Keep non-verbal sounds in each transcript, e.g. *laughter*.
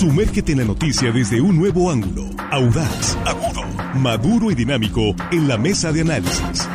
Sumérgete en la noticia desde un nuevo ángulo, audaz, agudo, maduro y dinámico en la mesa de análisis.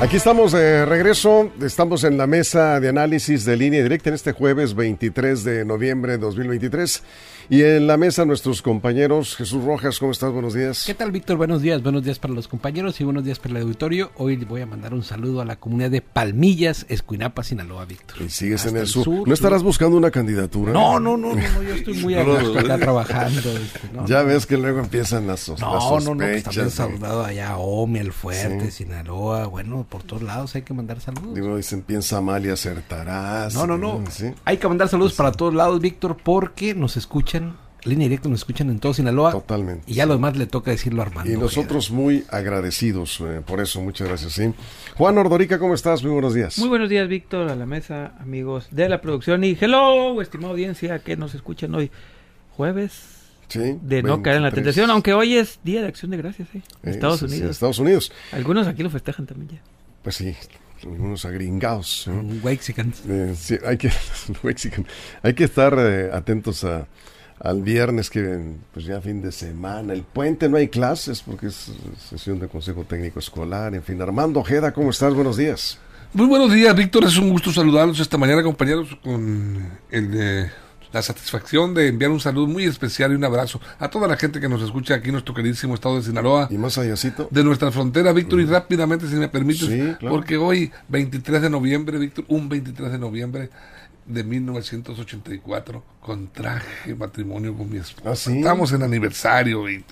Aquí estamos de regreso, estamos en la mesa de análisis de línea directa en este jueves 23 de noviembre de 2023. Y en la mesa nuestros compañeros, Jesús Rojas, ¿cómo estás? Buenos días. ¿Qué tal, Víctor? Buenos días, buenos días para los compañeros y buenos días para el auditorio. Hoy voy a mandar un saludo a la comunidad de Palmillas, Escuinapa, Sinaloa, Víctor. Y sigues en el sur. ¿No estarás buscando una candidatura? No, no, no, no, yo estoy muy *laughs* acá trabajando. Este, ya ves que luego empiezan las, sos no, No, no, pues también saludado allá Omi, El Fuerte, Sinaloa, bueno, por todos lados hay que mandar saludos. Digo, dicen, piensa mal y acertarás. No, no, no. Hay que mandar saludos para todos lados, Víctor, porque nos escuchan línea directa nos escuchan en todo Sinaloa. Totalmente. Y ya lo demás le toca decirlo a Armando. Y nosotros muy agradecidos eh, por eso, muchas gracias. ¿sí? Juan Ordorica, ¿cómo estás? Muy buenos días. Muy buenos días, Víctor, a la mesa, amigos de la producción. Y hello, estimada audiencia que nos escuchan hoy, jueves. Sí, de no caer en la tentación, aunque hoy es Día de Acción de Gracias, ¿eh? Estados Unidos. Estados Unidos. Algunos aquí lo festejan también ya. Pues sí, algunos agringados. ¿eh? Eh, sí, hay que, *laughs* hay que estar eh, atentos a, al viernes, que pues ya fin de semana, el puente no hay clases porque es sesión de consejo técnico escolar, en fin. Armando Ojeda, ¿cómo estás? Buenos días. Muy buenos días, Víctor, es un gusto saludarlos esta mañana, compañeros, con el, la satisfacción de enviar un saludo muy especial y un abrazo a toda la gente que nos escucha aquí en nuestro queridísimo estado de Sinaloa. Y más allácito. De nuestra frontera, Víctor, y rápidamente, si me permites, porque hoy, 23 de noviembre, Víctor, un 23 de noviembre, de 1984 contraje matrimonio con mi esposa. ¿Ah, Estamos en aniversario y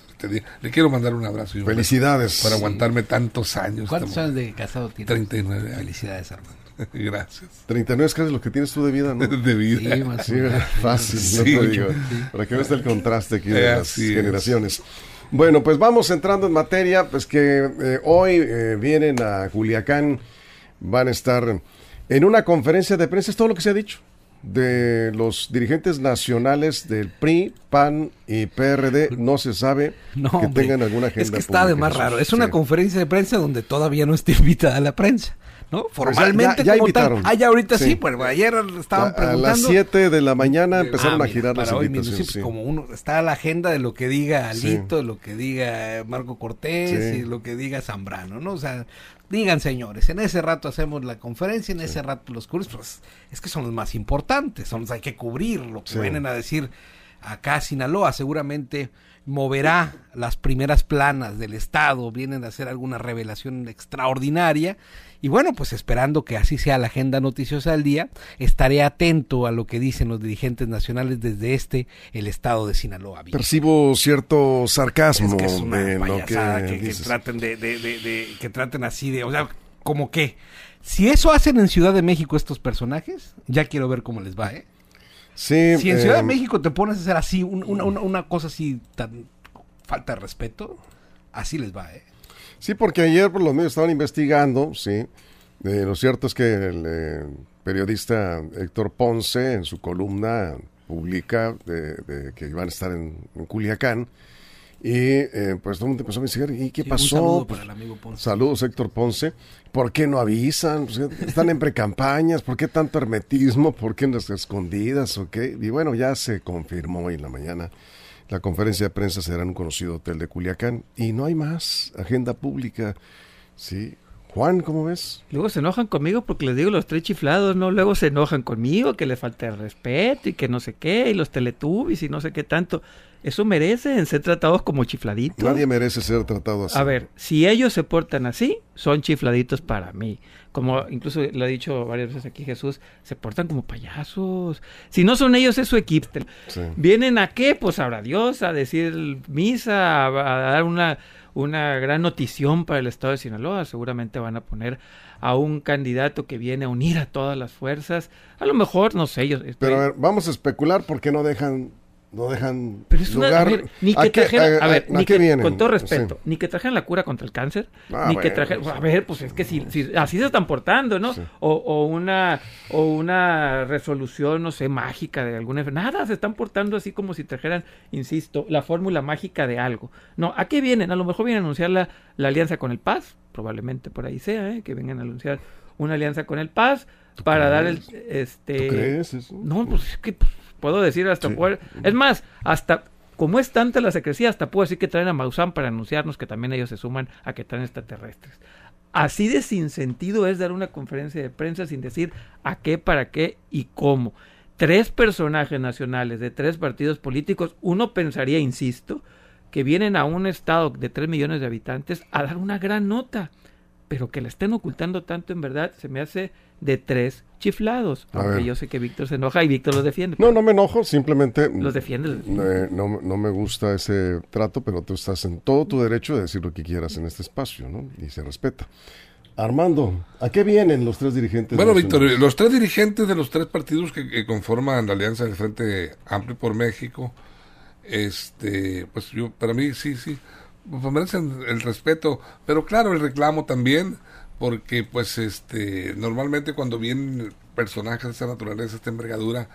le quiero mandar un abrazo. Y Felicidades. Para aguantarme tantos años. ¿Cuántos años de casado tienes? 39 años. Felicidades, Armando. *laughs* Gracias. 39 es casi lo que tienes tú de vida, ¿no? *laughs* De vida. Sí, fácil, no te digo. Para que veas el contraste aquí de las generaciones. Bueno, pues vamos entrando en materia, pues que eh, hoy eh, vienen a Culiacán, van a estar en una conferencia de prensa, es todo lo que se ha dicho de los dirigentes nacionales del PRI, PAN y PRD no se sabe *laughs* que tengan alguna agenda. Es que está de más raro. Es una conferencia de prensa donde todavía no está *laughs* invitada la prensa. ¿No? Pues Formalmente ya, invitaron. Ah, ya ahorita sí, pues ayer estaban preguntando. A las 7 de la mañana empezaron a girar las invitaciones. Pues, como uno está la agenda de lo que diga Alito, lo que diga Marco Cortés y lo que diga Zambrano, ¿no? O sea, digan señores, en ese rato hacemos la conferencia, en ese rato los cursos, pues es que son los más importantes, son los hay que cubrir, lo que vienen a decir acá Sinaloa seguramente moverá las primeras planas del Estado, vienen a hacer alguna revelación extraordinaria. Y bueno, pues esperando que así sea la agenda noticiosa del día, estaré atento a lo que dicen los dirigentes nacionales desde este, el Estado de Sinaloa. Percibo cierto sarcasmo es que traten de, que traten así de, o sea, como que, si eso hacen en Ciudad de México estos personajes, ya quiero ver cómo les va, ¿eh? Sí, si en Ciudad de em, México te pones a hacer así, una, cosa así tan falta de respeto, así les va, ¿eh? Sí, porque ayer por los medios estaban investigando, sí. Eh, lo cierto es que el eh, periodista Héctor Ponce en su columna publica de, que iban a estar en, Culiacán. Y eh, pues todo el mundo empezó a investigar, ¿y qué pasó? saludo para el amigo Ponce. Saludos, Héctor Ponce. ¿Por qué no avisan? Pues, están en precampañas, ¿por qué tanto hermetismo? ¿Por qué en las escondidas? ¿O Y bueno, ya se confirmó hoy en la mañana. La conferencia de prensa será en un conocido hotel de Culiacán y no hay más agenda pública. Sí, Juan, ¿cómo ves? Luego se enojan conmigo porque les digo los tres chiflados, ¿no? Luego se enojan conmigo, que les falta el respeto y que no sé qué, y los teletubbies y no sé qué tanto. Eso merecen ser tratados como chifladitos. Nadie merece ser tratado así. A ver, si ellos se portan así, son chifladitos para mí. Como incluso lo ha dicho varias veces aquí Jesús, se portan como payasos. Si no son ellos, es su equipo. ¿Vienen a qué? Pues habrá Dios, a decir misa, a, dar una, una gran notición para el Estado de Sinaloa. Seguramente van a poner a un candidato que viene a unir a todas las fuerzas. A lo mejor, no sé, ellos... Pero a ver, vamos a especular porque no dejan no dejan Pero es lugar. Una, ni que trajeran, a, ver, ni que, con todo respeto, ni que trajeran la cura contra el cáncer, ah, ni que trajeran, a ver, pues es que si, así se están portando, ¿no? O, o, una o una resolución, no sé, mágica de alguna nada, se están portando así como si trajeran, insisto, la fórmula mágica de algo. No, ¿a qué vienen? A lo mejor vienen a anunciar la, la alianza con el Paz, probablemente por ahí sea, ¿eh? que vengan a anunciar una alianza con el Paz para dar el este ¿Tú crees eso? No, pues es que pues, puedo decir hasta es más, hasta como es tanta la secrecía, hasta puedo decir que traen a Maussan para anunciarnos que también ellos se suman a que traen extraterrestres. Así de sin sentido es dar una conferencia de prensa sin decir a qué, para qué y cómo. Tres personajes nacionales de tres partidos políticos, uno pensaría, insisto, que vienen a un estado de tres millones de habitantes a dar una gran nota, pero que la estén ocultando tanto en verdad se me hace de tres chiflados. Aunque yo sé que Víctor se enoja y Víctor los defiende. No, no me enojo, simplemente... Los defiende. Eh, no, no, me gusta ese trato, pero tú estás en todo tu derecho de decir lo que quieras en este espacio, ¿no? Y se respeta. Armando, ¿a qué vienen los tres dirigentes? Bueno, Víctor, los tres dirigentes de los tres partidos que, conforman la Alianza del Frente Amplio por México, este, pues yo, para mí sí, sí, pues merecen el respeto, pero claro, el reclamo también, porque pues este normalmente cuando vienen personajes de esa naturaleza, esta envergadura,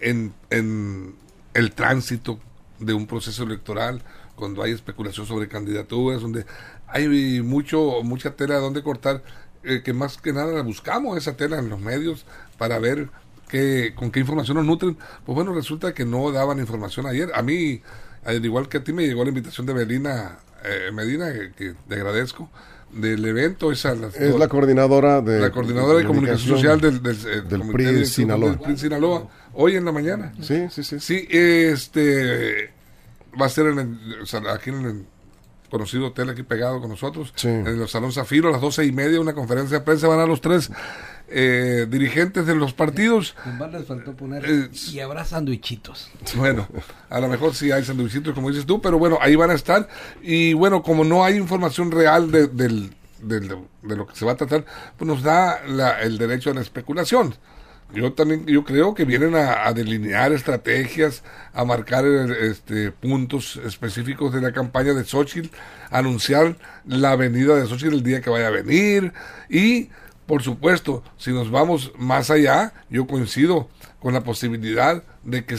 en, en el tránsito de un proceso electoral, cuando hay especulación sobre candidaturas, donde hay mucho mucha tela donde cortar, eh, que más que nada buscamos esa tela en los medios para ver qué, con qué información nos nutren. Pues bueno, resulta que no daban información ayer. A mí, al igual que a ti, me llegó la invitación de Belina eh, Medina, que, te agradezco del evento. Esa, es la coordinadora de la coordinadora de, comunicación, social del, del, del PRI Sinaloa. Sinaloa. Hoy en la mañana. Sí, sí, sí. Sí, este va a ser en el, aquí en el conocido hotel aquí pegado con nosotros, en el Salón Zafiro a las doce y media, una conferencia de prensa, van a los tres eh, dirigentes de los partidos. les faltó poner eh, y habrá sandwichitos. Bueno, a lo mejor sí hay sandwichitos, como dices tú, pero bueno, ahí van a estar. Y bueno, como no hay información real de, del, de lo que se va a tratar, pues nos da el derecho a la especulación. Yo también, yo creo que vienen a, delinear estrategias, a marcar este, puntos específicos de la campaña de Xochitl, anunciar la venida de Xochitl el día que vaya a venir y por supuesto, si nos vamos más allá, yo coincido con la posibilidad de que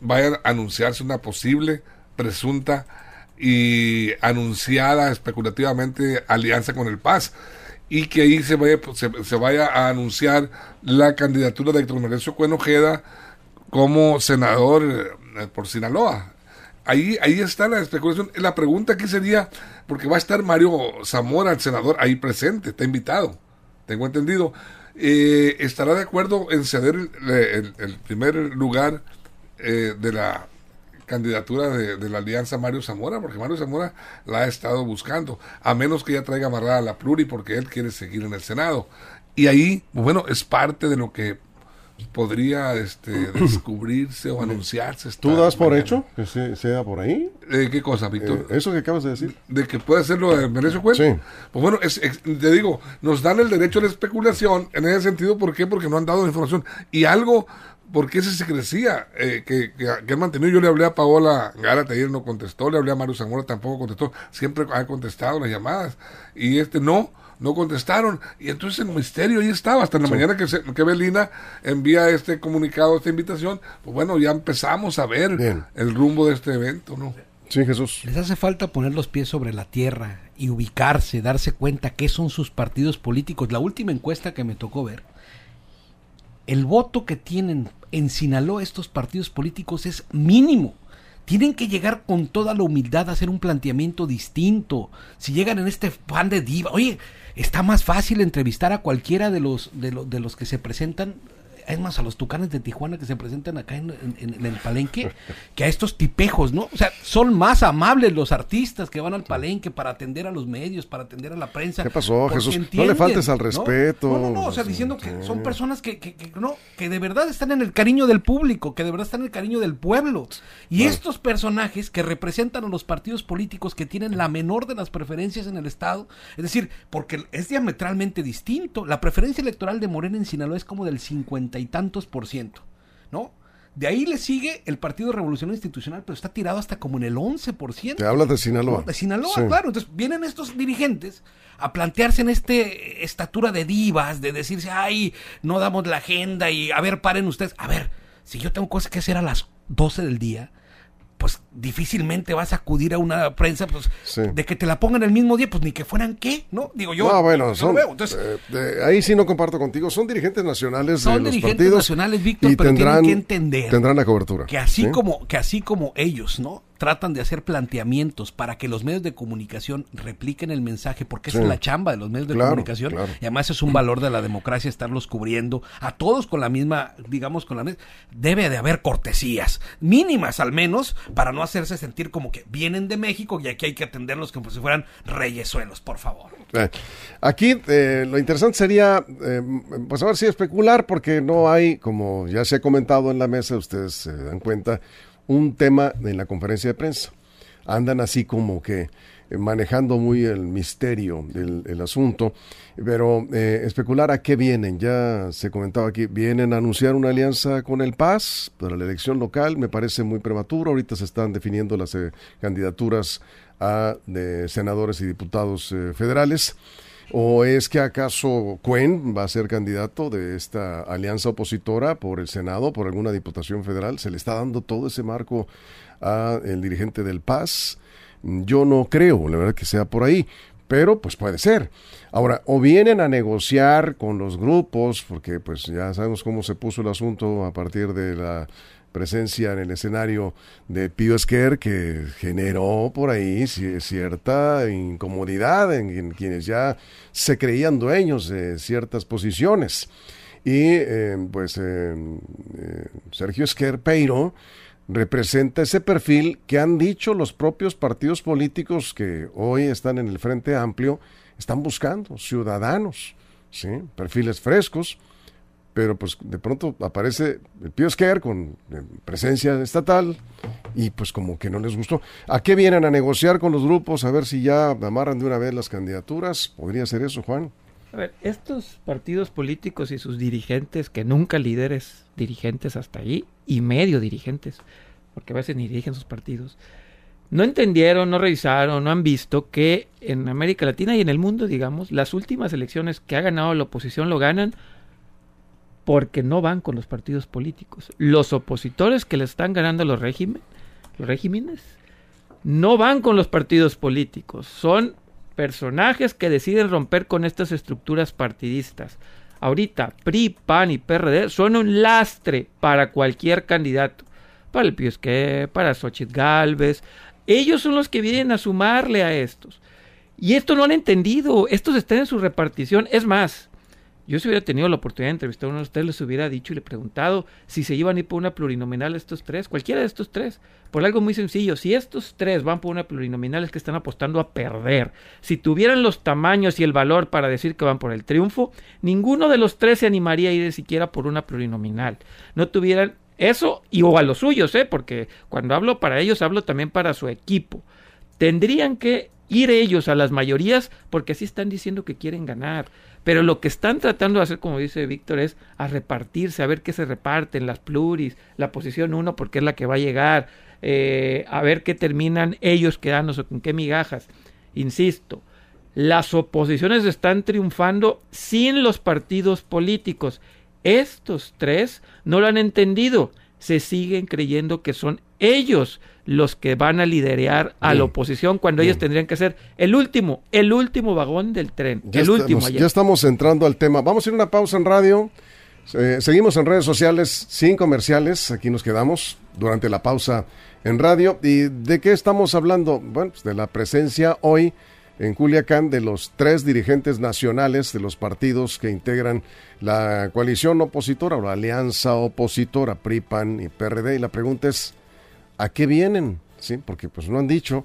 vaya a anunciarse una posible, presunta y anunciada especulativamente alianza con el Paz y que ahí se vaya, se, vaya a anunciar la candidatura de Héctor Merecio Cuenojeda como senador eh, por Sinaloa. Ahí, ahí está la especulación. La pregunta aquí sería, porque va a estar Mario Zamora, el senador, ahí presente, está invitado tengo entendido, eh, estará de acuerdo en ceder el, primer lugar eh, de la candidatura de, la alianza Mario Zamora, porque Mario Zamora la ha estado buscando, a menos que ya traiga amarrada la pluri, porque él quiere seguir en el Senado. Y ahí, bueno, es parte de lo que podría este, *clears throat* descubrirse o anunciarse. ¿Tú das por hecho que sea por ahí? Eh, ¿Qué cosa, Víctor? Eh, eso que acabas de decir. De que puede hacerlo de Merecio Cuento. Sí. Pues bueno, te digo, nos dan el derecho a la especulación en ese sentido. ¿Por qué? Porque no han dado información. Y algo, porque ese se crecía, eh, que, que, han mantenido. Yo le hablé a Paola Gárate ayer, no contestó. Le hablé a Mario Zamora, tampoco contestó. Siempre ha contestado las llamadas. Y este no no contestaron. Y entonces el misterio ahí estaba, hasta en la mañana que, que Belina envía este comunicado, esta invitación, pues bueno, ya empezamos a ver el rumbo de este evento, ¿no? Sí, Jesús. Les hace falta poner los pies sobre la tierra y ubicarse, darse cuenta qué son sus partidos políticos. La última encuesta que me tocó ver, el voto que tienen en Sinaloa estos partidos políticos es mínimo. Tienen que llegar con toda la humildad a hacer un planteamiento distinto. Si llegan en este pan de diva, oye, está más fácil entrevistar a cualquiera de los, de, de los que se presentan es más, a los tucanes de Tijuana que se presentan acá en, el palenque, *laughs* que a estos tipejos, ¿no? O sea, son más amables los artistas que van al palenque para atender a los medios, para atender a la prensa. ¿Qué pasó, Jesús? no le faltes al respeto. No, no, no, o sea, diciendo que son personas que, que, no, que de verdad están en el cariño del público, que de verdad están en el cariño del pueblo. Y estos personajes que representan a los partidos políticos que tienen la menor de las preferencias en el Estado, es decir, porque es diametralmente distinto. La preferencia electoral de Morena en Sinaloa es como del 50 y tantos por ciento, ¿no? De ahí le sigue el Partido Revolución Institucional, pero está tirado hasta como en el 11%. Te hablas de Sinaloa. De Sinaloa, claro. Entonces vienen estos dirigentes a plantearse en este estatura de divas, de decirse, ay, no damos la agenda y a ver, paren ustedes. A ver, si yo tengo cosas que hacer a las 12 del día, pues difícilmente vas a acudir a una prensa pues de que te la pongan el mismo día, pues ni que fueran qué, ¿no? Digo yo. No, bueno, son, eh, ahí sí no comparto contigo, son dirigentes nacionales son de dirigentes nacionales, Víctor, pero tienen que entender tendrán la cobertura. Que así como que así como ellos, ¿no? Tratan de hacer planteamientos para que los medios de comunicación repliquen el mensaje, porque esa es la chamba de los medios de comunicación. Y además es un valor de la democracia estarlos cubriendo a todos con la misma, digamos, con la misma. Debe de haber cortesías, mínimas al menos, para no hacerse sentir como que vienen de México y aquí hay que atenderlos como si fueran reyesuelos, por favor. Eh, aquí eh, lo interesante sería, eh, pues a ver si especular, porque no hay, como ya se ha comentado en la mesa, ustedes se dan cuenta, un tema en la conferencia de prensa. Andan así como que eh, manejando muy el misterio del asunto, pero eh, especular a qué vienen, ya se comentaba aquí, vienen a anunciar una alianza con el PAS para la elección local, me parece muy prematuro, ahorita se están definiendo las eh, candidaturas a senadores y diputados federales. ¿O es que acaso Cuen va a ser candidato de esta alianza opositora por el Senado, por alguna diputación federal? ¿Se le está dando todo ese marco a el dirigente del PAS? Yo no creo, la verdad que sea por ahí, pero pues puede ser. Ahora, o vienen a negociar con los grupos, porque pues ya sabemos cómo se puso el asunto a partir de la presencia en el escenario de Pío Esquer que generó por ahí cierta incomodidad en, quienes ya se creían dueños de ciertas posiciones. Y eh, pues eh, eh, Sergio Esquer Peiro representa ese perfil que han dicho los propios partidos políticos que hoy están en el Frente Amplio, están buscando ciudadanos, ¿sí? perfiles frescos, pero pues de pronto aparece el Pío Esquer con eh, presencia estatal y pues como que no les gustó. ¿A qué vienen a negociar con los grupos? A ver si ya amarran de una vez las candidaturas. ¿Podría ser eso, Juan? A ver, estos partidos políticos y sus dirigentes, que nunca líderes dirigentes hasta ahí, y medio dirigentes, porque a veces ni dirigen sus partidos, no entendieron, no revisaron, no han visto que en América Latina y en el mundo, digamos, las últimas elecciones que ha ganado la oposición lo ganan porque no van con los partidos políticos. Los opositores que le están ganando los, los regímenes no van con los partidos políticos, son personajes que deciden romper con estas estructuras partidistas. Ahorita, PRI, PAN y PRD son un lastre para cualquier candidato. Para el Piusque, para Xochitl Galvez. Ellos son los que vienen a sumarle a estos. Y esto no han entendido. Estos están en su repartición. Es más, yo si hubiera tenido la oportunidad de entrevistar a uno de ustedes, les hubiera dicho y le preguntado si se iban a ir por una plurinominal estos tres, cualquiera de estos tres, por algo muy sencillo. Si estos tres van por una plurinominal es que están apostando a perder. Si tuvieran los tamaños y el valor para decir que van por el triunfo, ninguno de los tres se animaría a ir siquiera por una plurinominal. No tuvieran eso y o a los suyos, ¿eh? porque cuando hablo para ellos hablo también para su equipo. Tendrían que ir ellos a las mayorías porque así están diciendo que quieren ganar. Pero lo que están tratando de hacer, como dice Víctor, es a repartirse, a ver qué se reparten, las pluris, la posición uno, porque es la que va a llegar, eh, a ver qué terminan ellos quedándose con qué migajas. Insisto, las oposiciones están triunfando sin los partidos políticos. Estos tres no lo han entendido. Se siguen creyendo que son ellos los que van a liderar a la oposición cuando ellos tendrían que ser el último, el último vagón del tren. Ya el último. Ya estamos entrando al tema. Vamos a ir a una pausa en radio. Eh, seguimos en redes sociales sin comerciales. Aquí nos quedamos durante la pausa en radio. ¿Y de qué estamos hablando? Bueno, pues de la presencia hoy en Culiacán de los tres dirigentes nacionales de los partidos que integran la coalición opositora o la alianza opositora, PRIPAN y PRD. Y la pregunta es, ¿A qué vienen? Sí, porque pues no han dicho.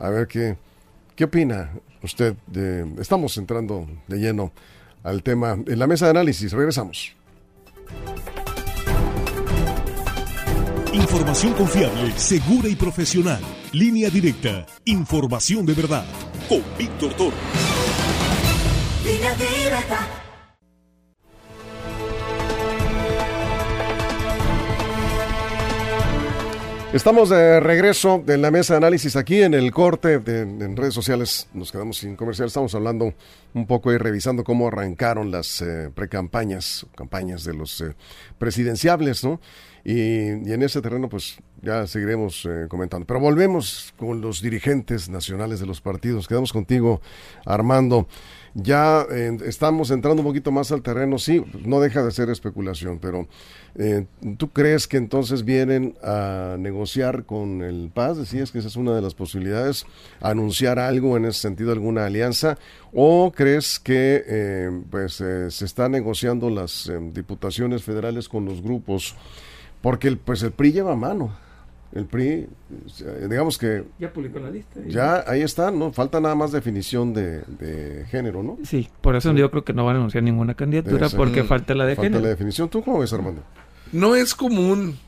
A ver qué, qué opina usted. De, estamos entrando de lleno al tema en la mesa de análisis. Regresamos. Información confiable, segura y profesional. Línea directa. Información de verdad. Con Víctor Toro. Línea directa. Estamos de regreso en la mesa de análisis aquí en el corte en redes sociales. Nos quedamos sin comercial. Estamos hablando un poco y revisando cómo arrancaron las eh, precampañas, campañas de los eh, presidenciables, ¿no? Y, en ese terreno, pues ya seguiremos eh, comentando. Pero volvemos con los dirigentes nacionales de los partidos. Quedamos contigo, Armando. Ya estamos entrando un poquito más al terreno, sí, no deja de ser especulación, pero eh, ¿tú crees que entonces vienen a negociar con el Paz? Decías que esa es una de las posibilidades, anunciar algo en ese sentido, alguna alianza, o crees que eh, pues eh, se están negociando las diputaciones federales con los grupos, porque el, pues el PRI lleva mano el PRI, digamos que... Ya publicó la lista. Ya, ahí está, ¿no? Falta nada más definición de, género, ¿no? Sí, por eso yo creo que no van a anunciar ninguna candidatura porque falta la de falta la definición. ¿Tú cómo ves, Armando? No es común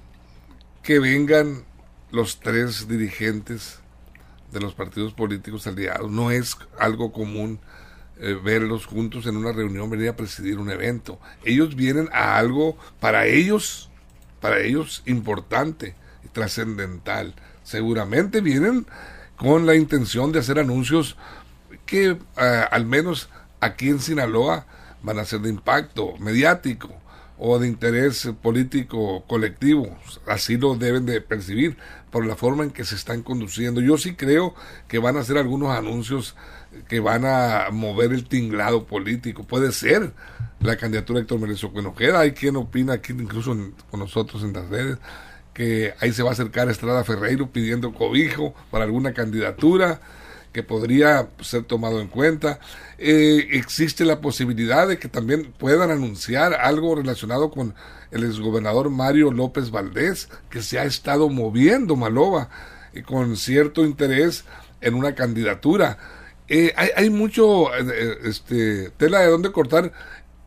que vengan los tres dirigentes de los partidos políticos aliados. No es algo común eh, verlos juntos en una reunión, venir a presidir un evento. Ellos vienen a algo para ellos, para ellos importante trascendental. Seguramente vienen con la intención de hacer anuncios que eh, al menos aquí en Sinaloa van a ser de impacto mediático o de interés político colectivo. Así lo deben de percibir por la forma en que se están conduciendo. Yo sí creo que van a hacer algunos anuncios que van a mover el tinglado político. Puede ser la candidatura de Héctor Merezo Cuenojera. Hay quien opina aquí, incluso con nosotros en las redes, que ahí se va a acercar Estrada Ferreiro pidiendo cobijo para alguna candidatura que podría ser tomado en cuenta. Eh, existe la posibilidad de que también puedan anunciar algo relacionado con el exgobernador Mario López Valdés, que se ha estado moviendo Maloba y con cierto interés en una candidatura. Eh, hay, hay, mucho eh, este, tela de dónde cortar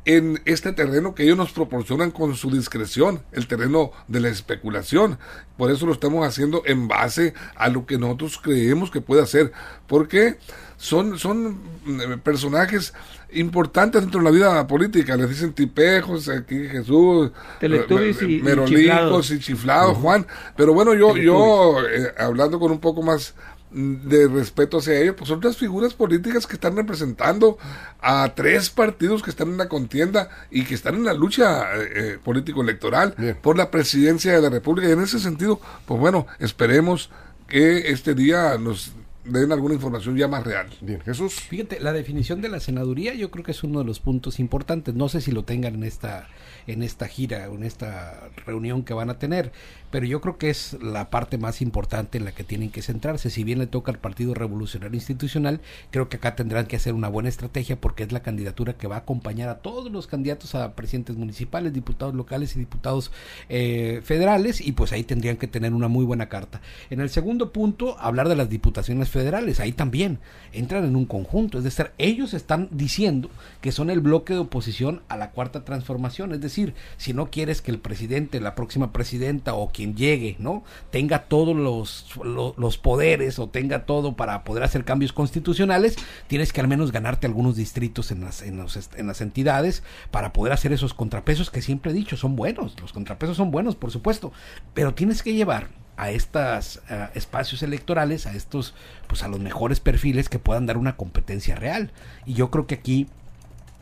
en este terreno que ellos nos proporcionan con su discreción, el terreno de la especulación. Por eso lo estamos haciendo en base a lo que nosotros creemos que puede hacer, porque son, son eh, personajes importantes dentro de la vida política. Les dicen tipejos, aquí Jesús, Teletubbies y, merolicos y chiflados, Juan. Pero bueno, yo, yo eh, hablando con un poco más de respeto hacia ellos, pues son otras figuras políticas que están representando a tres partidos que están en la contienda y que están en la lucha eh, eh, político-electoral por la presidencia de la República. Y en ese sentido, pues bueno, esperemos que este día nos den alguna información ya más real. Bien, Jesús. Fíjate, la definición de la senaduría yo creo que es uno de los puntos importantes. No sé si lo tengan en esta en esta gira, en esta reunión que van a tener. Pero yo creo que es la parte más importante en la que tienen que centrarse. Si bien le toca al Partido Revolucionario Institucional, creo que acá tendrán que hacer una buena estrategia porque es la candidatura que va a acompañar a todos los candidatos a presidentes municipales, diputados locales y diputados eh, federales y pues ahí tendrían que tener una muy buena carta. En el segundo punto, hablar de las diputaciones federales. Ahí también entran en un conjunto. Es decir, ellos están diciendo que son el bloque de oposición a la cuarta transformación. Es decir, si no quieres que el presidente, la próxima presidenta o quien llegue, ¿no? Tenga todos los, los, poderes o tenga todo para poder hacer cambios constitucionales, tienes que al menos ganarte algunos distritos en las, en, en las entidades para poder hacer esos contrapesos que siempre he dicho, son buenos, los contrapesos son buenos, por supuesto, pero tienes que llevar a estos espacios electorales, a estos, pues a los mejores perfiles que puedan dar una competencia real. Y yo creo que aquí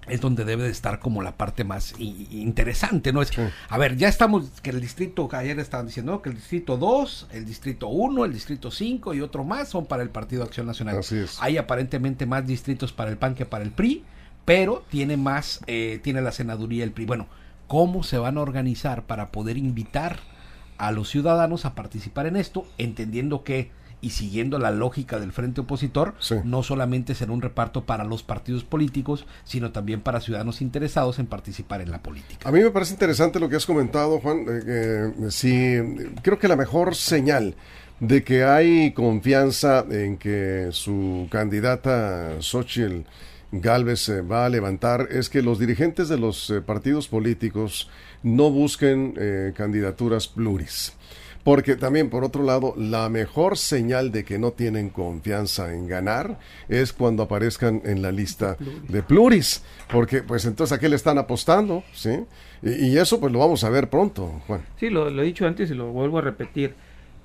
es donde debe de estar como la parte más interesante, ¿no? Es, A ver, ya estamos, que el distrito, ayer estaban diciendo que el distrito 2, el distrito 1, el distrito 5 y otro más son para el Partido Acción Nacional. Así es. Hay aparentemente más distritos para el PAN que para el PRI, pero tiene más, eh, tiene la senaduría el PRI. Bueno, ¿cómo se van a organizar para poder invitar a los ciudadanos a participar en esto, entendiendo que y siguiendo la lógica del frente opositor, no solamente será un reparto para los partidos políticos, sino también para ciudadanos interesados en participar en la política. A mí me parece interesante lo que has comentado, Juan. Eh, sí, creo que la mejor señal de que hay confianza en que su candidata Xochitl Galvez se va a levantar es que los dirigentes de los eh, partidos políticos no busquen eh, candidaturas pluris. Porque también, por otro lado, la mejor señal de que no tienen confianza en ganar es cuando aparezcan en la lista de pluris. Porque, pues entonces, ¿a qué le están apostando? ¿Sí? Y, eso, pues lo vamos a ver pronto, Juan. Sí, lo, he dicho antes y lo vuelvo a repetir.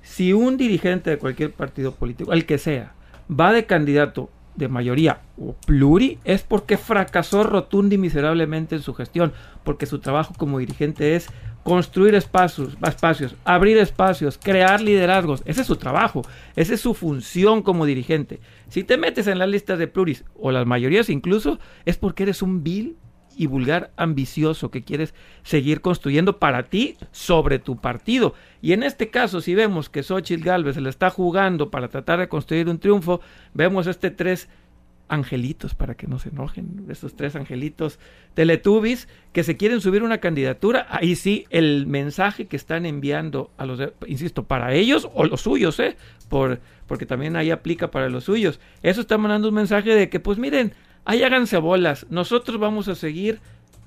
si un dirigente de cualquier partido político, el que sea, va de candidato de mayoría o pluri, es porque fracasó rotundo y miserablemente en su gestión, porque su trabajo como dirigente es construir espacios, espacios, abrir espacios, crear liderazgos. Ese es su trabajo, esa es su función como dirigente. Si te metes en las listas de pluris o las mayorías incluso, es porque eres un vil y vulgar ambicioso que quieres seguir construyendo para ti sobre tu partido. Y en este caso, si vemos que Xochitl Galvez se le está jugando para tratar de construir un triunfo, vemos este tres angelitos para que no se enojen, estos tres angelitos teletubbies que se quieren subir una candidatura, ahí sí el mensaje que están enviando a los, insisto, para ellos o los suyos, ¿eh? Por, porque también ahí aplica para los suyos. Eso está mandando un mensaje de que, pues miren, ahí háganse bolas, nosotros vamos a seguir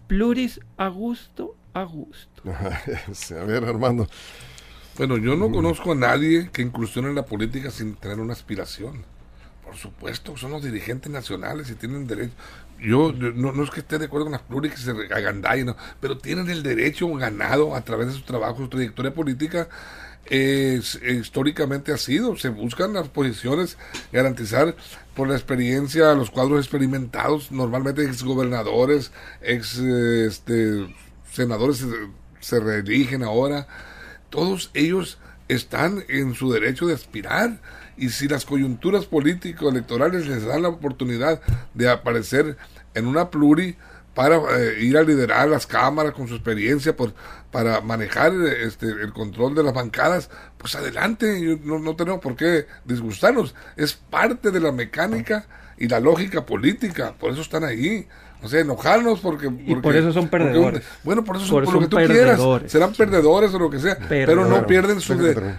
pluris a gusto, a gusto. *laughs* a ver, Armando. Bueno, yo no conozco a nadie que incursione en la política sin tener una aspiración. Por supuesto, son los dirigentes nacionales y tienen derecho. Yo no, es que esté de acuerdo con las pluris que se agandallen, pero tienen el derecho ganado a través de su trabajo, su trayectoria política. Históricamente ha sido, se buscan las posiciones, garantizar por la experiencia, los cuadros experimentados, normalmente ex gobernadores, ex este, senadores se, se reeligen ahora, todos ellos están en su derecho de aspirar y si las coyunturas político-electorales les dan la oportunidad de aparecer en una pluri para eh, ir a liderar las cámaras con su experiencia por, para manejar este, el control de las bancadas, pues adelante, no, no tenemos por qué disgustarnos, es parte de la mecánica y la lógica política, por eso están ahí. O sea, enojarnos porque... y por eso son perdedores. bueno, por eso son, por, lo que tú quieras. Serán perdedores o lo que sea. Pero no pierden su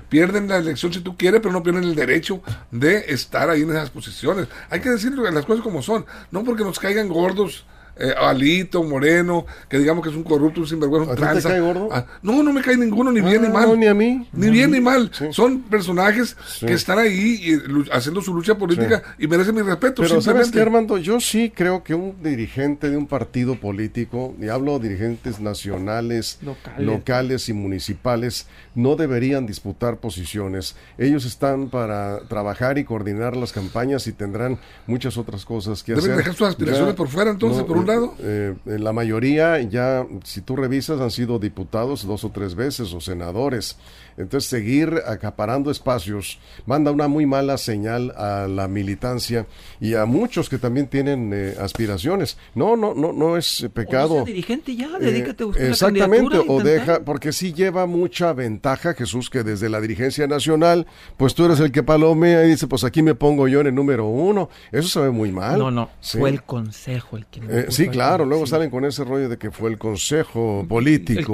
pierden la elección si tú quieres, pero no pierden el derecho de estar ahí en esas posiciones. Hay que decir las cosas como son. No porque nos caigan gordos eh, Alito, Moreno, que digamos que es un corrupto, un sinvergüenza, un tranza. te cae gordo? Ah, no, no me cae ninguno, ni bien ni ah, mal. No, ni a mí. Ni bien ni mal. Son personajes que están ahí haciendo su lucha política y merecen mi respeto. Pero ¿sabes qué, Armando? Yo sí creo que un dirigente de un partido político, y hablo de dirigentes nacionales, locales y municipales, no deberían disputar posiciones. Ellos están para trabajar y coordinar las campañas y tendrán muchas otras cosas que hacer. Deben dejar sus aspiraciones por fuera, entonces, por un lado. Eh, la mayoría ya, si tú revisas, han sido diputados dos o tres veces o senadores. Entonces, seguir acaparando espacios manda una muy mala señal a la militancia y a muchos que también tienen eh, aspiraciones. No, no, no, no es pecado. O dirigente ya, dedícate a buscar Exactamente, o deja, porque sí lleva mucha ventaja, Jesús, que desde la dirigencia nacional, pues tú eres el que palomea y dice, pues aquí me pongo yo en el número uno. Eso se ve muy mal. No, no, fue el consejo el que eh, Sí, claro, luego salen con ese rollo de que fue el consejo político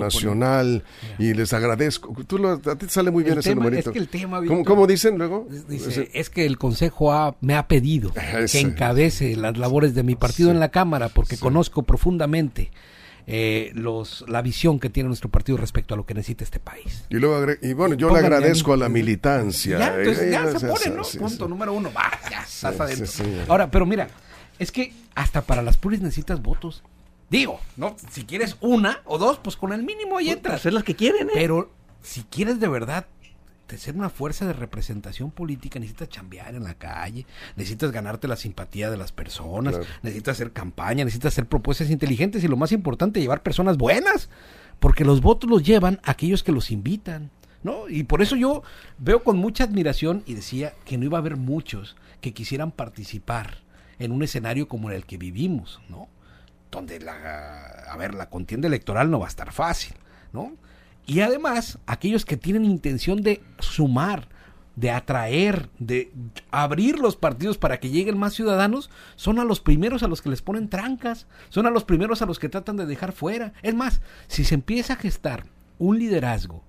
nacional y les agradezco tú lo, a ti te sale muy bien ese numerito. Es que el tema, ¿Cómo, dicen luego? Dice, es que el Consejo me ha pedido que encabece las labores de mi partido en la Cámara porque conozco profundamente eh, los, la visión que tiene nuestro partido respecto a lo que necesita este país. Y, luego y bueno, yo le agradezco a la militancia. Ya, entonces, ya se pone, ¿no? Punto número uno. Va, ya, estás adentro. Ahora, pero mira, es que hasta para las puris necesitas votos. Digo, no, si quieres una o dos, pues con el mínimo y pues, entras. Hacer las que quieren, ¿eh? Pero si quieres de verdad ser una fuerza de representación política, necesitas chambear en la calle, necesitas ganarte la simpatía de las personas, necesitas hacer campaña, necesitas hacer propuestas inteligentes y lo más importante, llevar personas buenas, porque los votos los llevan aquellos que los invitan. ¿No? Y por eso yo veo con mucha admiración y decía que no iba a haber muchos que quisieran participar en un escenario como el que vivimos, ¿no? Donde la, a ver, la contienda electoral no va a estar fácil, ¿no? Y además, aquellos que tienen intención de sumar, de atraer, de abrir los partidos para que lleguen más ciudadanos, son a los primeros a los que les ponen trancas, son a los primeros a los que tratan de dejar fuera. Es más, si se empieza a gestar un liderazgo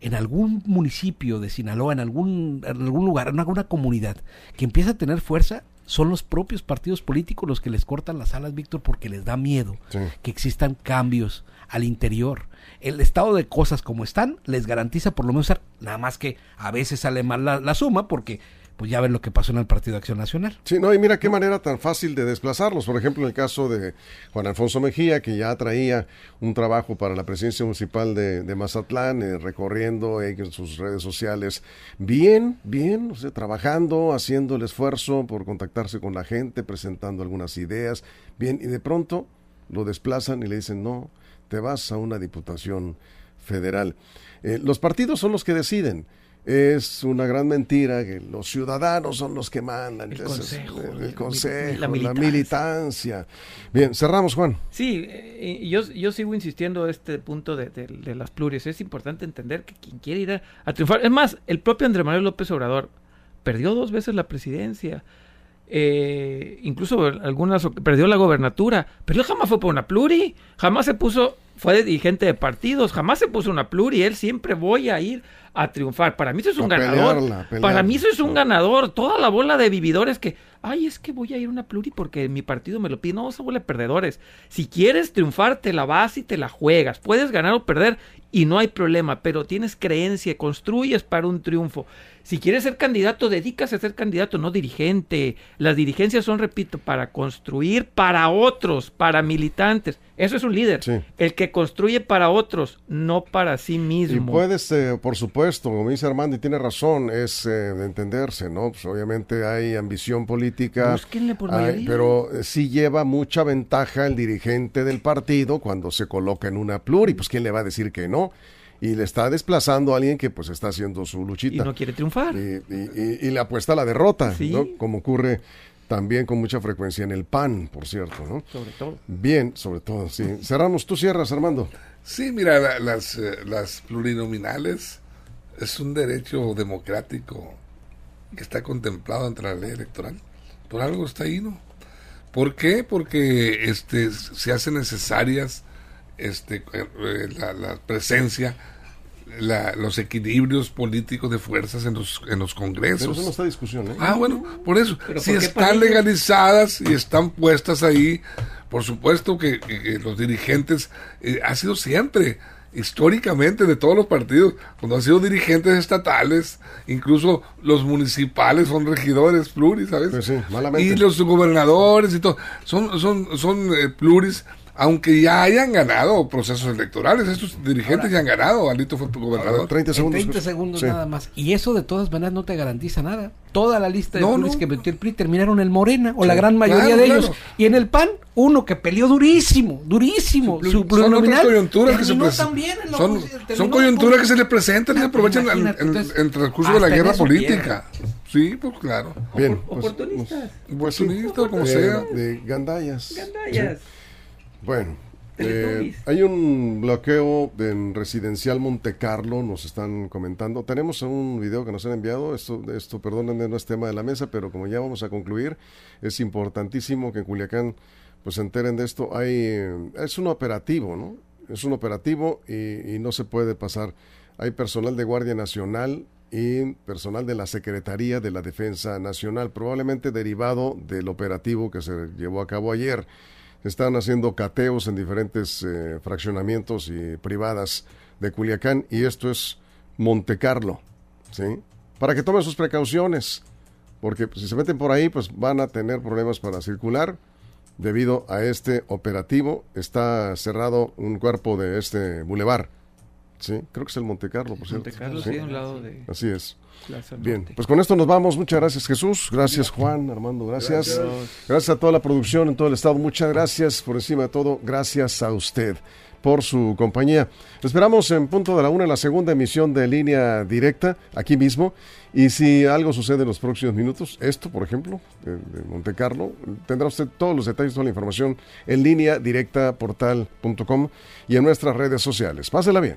en algún municipio de Sinaloa, en algún, en algún lugar, en alguna comunidad, que empieza a tener fuerza, son los propios partidos políticos los que les cortan las alas, Víctor, porque les da miedo que existan cambios al interior. El estado de cosas como están les garantiza por lo menos nada más que a veces sale mal la, suma porque pues ya ver lo que pasó en el Partido Acción Nacional. Sí, no, y mira qué manera tan fácil de desplazarlos. Por ejemplo, en el caso de Juan Alfonso Mejía, que ya traía un trabajo para la presidencia municipal de, Mazatlán, eh, recorriendo en sus redes sociales, bien, bien, o sea, trabajando, haciendo el esfuerzo por contactarse con la gente, presentando algunas ideas, bien, y de pronto lo desplazan y le dicen, no, te vas a una diputación federal. Eh, los partidos son los que deciden es una gran mentira que los ciudadanos son los que mandan. El consejo. El, consejo, la, militancia. Bien, cerramos, Juan. Sí, eh, yo, yo sigo insistiendo este punto de, las pluris. Es importante entender que quien quiere ir a, triunfar. Es más, el propio Andrés Manuel López Obrador perdió dos veces la presidencia. Eh, incluso algunas perdió la gobernatura, pero él jamás fue por una pluri, jamás se puso, fue dirigente de partidos, jamás se puso una pluri, él siempre voy a ir a triunfar. Para mí eso es un ganador. Para mí eso es un ganador. Toda la bola de vividores que, ay, es que voy a ir a una pluri porque mi partido me lo pide. No, esa bola de perdedores. Si quieres triunfar, te la vas y te la juegas. Puedes ganar o perder y no hay problema, pero tienes creencia, construyes para un triunfo. Si quieres ser candidato, dedícase a ser candidato, no dirigente. Las dirigencias son, repito, para construir para otros, para militantes. Eso es un líder. El que construye para otros, no para sí mismo. Y puedes, eh, por supuesto, como dice Armando, y tiene razón, es eh, de entenderse, ¿no? Pues obviamente hay ambición política. por pero eh, sí lleva mucha ventaja el dirigente del partido cuando se coloca en una pluri. Pues ¿quién le va a decir que no? Y le está desplazando a alguien que pues está haciendo su luchita. Y no quiere triunfar. Y, y, le apuesta a la derrota, ¿no? Como ocurre también con mucha frecuencia en el PAN, por cierto, ¿no? Sobre todo. Bien, sobre todo, sí. Cerramos, tú cierras, Armando. Sí, mira, las, eh, las plurinominales es un derecho democrático que está contemplado entre la ley electoral. Por algo está ahí, ¿no? ¿Por qué? Porque este, se hacen necesarias este, eh, la, presencia, los equilibrios políticos de fuerzas en los, en los congresos. Pero eso no está discusión, ¿eh? Ah, bueno, por eso. Si están legalizadas y están puestas ahí, por supuesto que, los dirigentes, eh, ha sido siempre, históricamente, de todos los partidos, cuando han sido dirigentes estatales, incluso los municipales son regidores pluris, ¿sabes? Pues y los gobernadores y todo, son, son, son pluris aunque ya hayan ganado procesos electorales, estos dirigentes ya han ganado, Alito fue gobernador. 30 segundos. 30 segundos nada más. Y eso de todas maneras no te garantiza nada. Toda la lista de no, que metió el PRI terminaron en Morena, o la gran mayoría de ellos. Y en el PAN, uno que peleó durísimo, durísimo. Su, son otras coyunturas que se presentan. Son, son coyunturas que se le presentan y aprovechan en, el transcurso de la guerra política. Sí, pues claro. Bien. Pues, oportunistas. Oportunistas, como sea. De gandallas. Gandallas. Bueno, eh, hay un bloqueo en residencial Monte Carlo, nos están comentando. Tenemos un video que nos han enviado. Esto, esto, perdónenme, no es tema de la mesa, pero como ya vamos a concluir, es importantísimo que en Culiacán pues se enteren de esto. Hay, eh, es un operativo, ¿no? Es un operativo y, y no se puede pasar. Hay personal de Guardia Nacional y personal de la Secretaría de la Defensa Nacional, probablemente derivado del operativo que se llevó a cabo ayer están haciendo cateos en diferentes eh, fraccionamientos y privadas de Culiacán y esto es Monte Carlo, ¿sí? Para que tomen sus precauciones, porque si se meten por ahí, pues van a tener problemas para circular debido a este operativo. Está cerrado un cuerpo de este bulevar, ¿sí? Creo que es el Monte Carlo, por cierto. Monte Carlo, sí, un lado de... Así es. Bien, pues con esto nos vamos. Muchas gracias Jesús, gracias Juan, Armando, gracias. gracias. a toda la producción en todo el estado. Muchas gracias por encima de todo. Gracias a usted por su compañía. esperamos en punto de la una en la segunda emisión de línea directa, aquí mismo. Y si algo sucede en los próximos minutos, esto, por ejemplo, de, Monte Carlo, tendrá usted todos los detalles, toda la información en línea directa portal.com y en nuestras redes sociales. Pásela bien.